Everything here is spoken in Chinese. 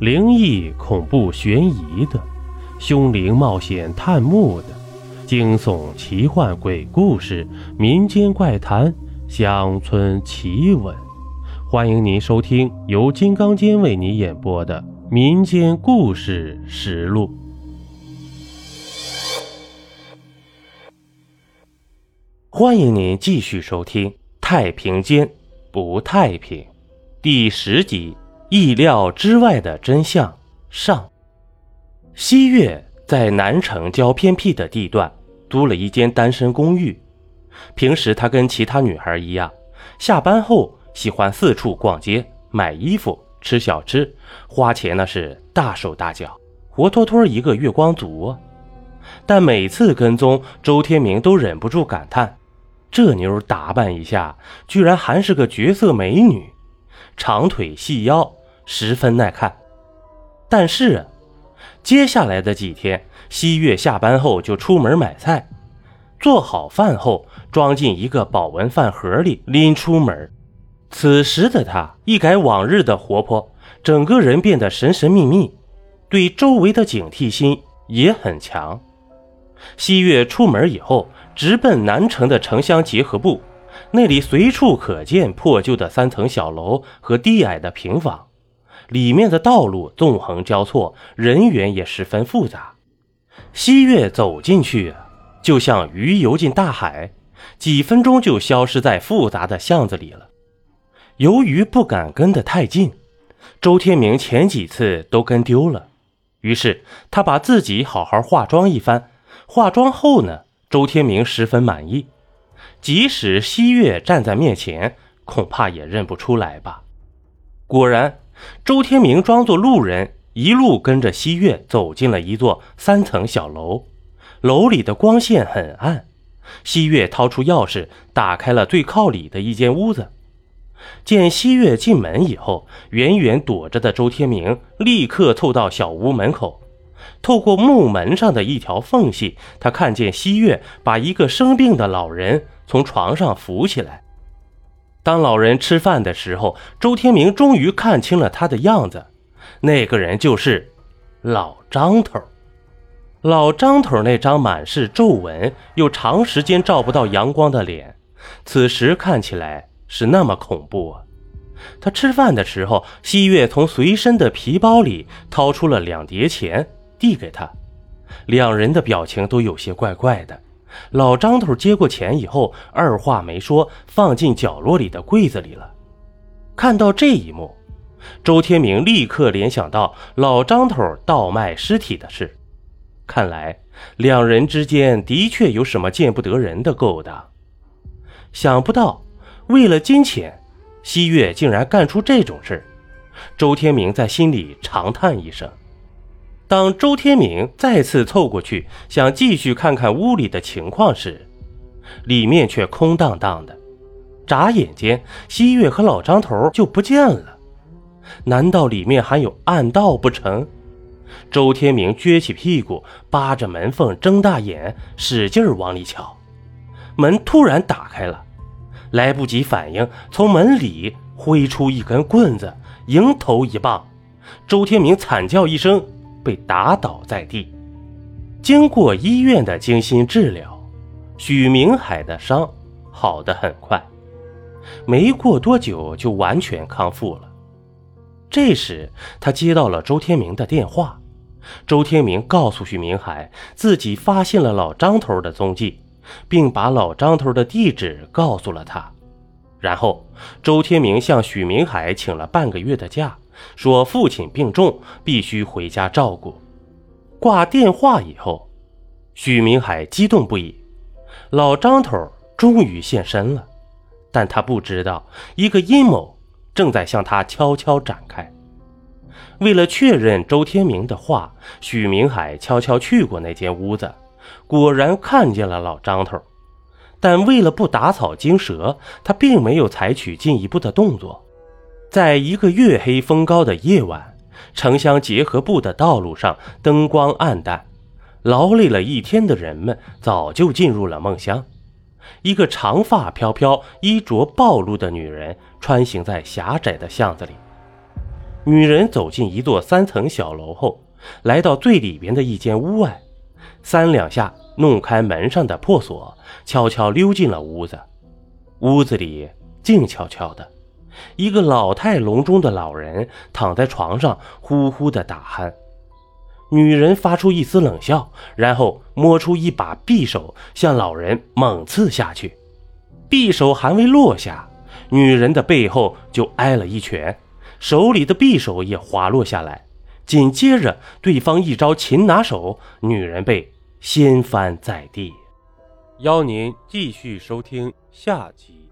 灵异、恐怖、悬疑的，凶灵冒险探墓的，惊悚、奇幻、鬼故事、民间怪谈、乡村奇闻，欢迎您收听由金刚间为你演播的《民间故事实录》。欢迎您继续收听《太平间不太平》第十集。意料之外的真相上，西月在南城郊偏僻的地段租了一间单身公寓。平时她跟其他女孩一样，下班后喜欢四处逛街、买衣服、吃小吃，花钱那是大手大脚，活脱脱一个月光族。但每次跟踪周天明，都忍不住感叹：这妞打扮一下，居然还是个绝色美女，长腿细腰。十分耐看，但是接下来的几天，西月下班后就出门买菜，做好饭后装进一个保温饭盒里拎出门。此时的他一改往日的活泼，整个人变得神神秘秘，对周围的警惕心也很强。西月出门以后，直奔南城的城乡结合部，那里随处可见破旧的三层小楼和低矮的平房。里面的道路纵横交错，人员也十分复杂。西月走进去，就像鱼游进大海，几分钟就消失在复杂的巷子里了。由于不敢跟得太近，周天明前几次都跟丢了。于是他把自己好好化妆一番。化妆后呢，周天明十分满意，即使西月站在面前，恐怕也认不出来吧。果然。周天明装作路人，一路跟着西月走进了一座三层小楼。楼里的光线很暗。西月掏出钥匙，打开了最靠里的一间屋子。见西月进门以后，远远躲着的周天明立刻凑到小屋门口。透过木门上的一条缝隙，他看见西月把一个生病的老人从床上扶起来。当老人吃饭的时候，周天明终于看清了他的样子，那个人就是老张头。老张头那张满是皱纹又长时间照不到阳光的脸，此时看起来是那么恐怖啊！他吃饭的时候，西月从随身的皮包里掏出了两叠钱，递给他，两人的表情都有些怪怪的。老张头接过钱以后，二话没说，放进角落里的柜子里了。看到这一幕，周天明立刻联想到老张头倒卖尸体的事，看来两人之间的确有什么见不得人的勾当。想不到，为了金钱，西月竟然干出这种事。周天明在心里长叹一声。当周天明再次凑过去想继续看看屋里的情况时，里面却空荡荡的。眨眼间，西月和老张头就不见了。难道里面还有暗道不成？周天明撅起屁股，扒着门缝，睁大眼，使劲往里瞧。门突然打开了，来不及反应，从门里挥出一根棍子，迎头一棒。周天明惨叫一声。被打倒在地，经过医院的精心治疗，许明海的伤好得很快，没过多久就完全康复了。这时，他接到了周天明的电话。周天明告诉许明海，自己发现了老张头的踪迹，并把老张头的地址告诉了他。然后，周天明向许明海请了半个月的假。说父亲病重，必须回家照顾。挂电话以后，许明海激动不已。老张头终于现身了，但他不知道一个阴谋正在向他悄悄展开。为了确认周天明的话，许明海悄悄去过那间屋子，果然看见了老张头。但为了不打草惊蛇，他并没有采取进一步的动作。在一个月黑风高的夜晚，城乡结合部的道路上灯光暗淡，劳累了一天的人们早就进入了梦乡。一个长发飘飘、衣着暴露的女人穿行在狭窄的巷子里，女人走进一座三层小楼后，来到最里边的一间屋外，三两下弄开门上的破锁，悄悄溜进了屋子。屋子里静悄悄的，一个老态龙钟的老人躺在床上，呼呼的打鼾。女人发出一丝冷笑，然后摸出一把匕首，向老人猛刺下去。匕首还未落下，女人的背后就挨了一拳，手里的匕首也滑落下来。紧接着，对方一招擒拿手，女人被掀翻在地。邀您继续收听下集。